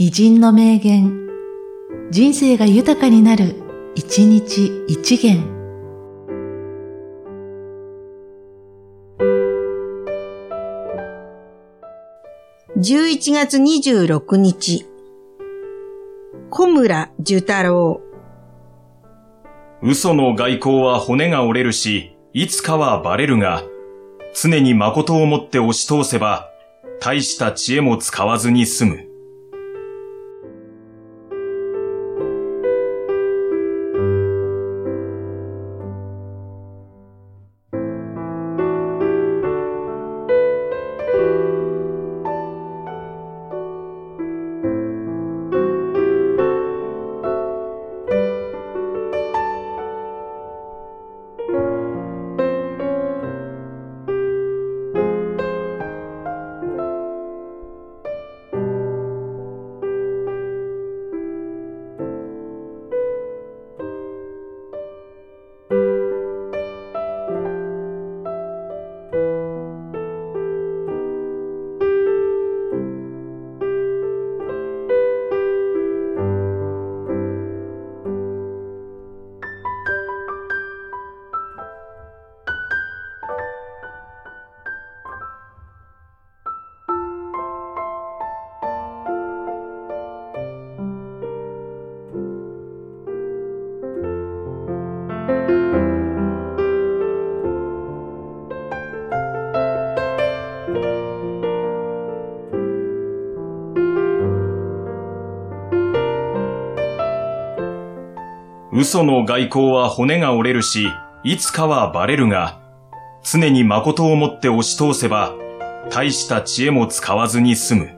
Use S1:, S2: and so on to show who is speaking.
S1: 偉人の名言、人生が豊かになる、一日一元。
S2: 11月26日、小村寿太郎。
S3: 嘘の外交は骨が折れるし、いつかはバレるが、常に誠をもって押し通せば、大した知恵も使わずに済む。嘘の外交は骨が折れるし、いつかはバレるが、常に誠をもって押し通せば、大した知恵も使わずに済む。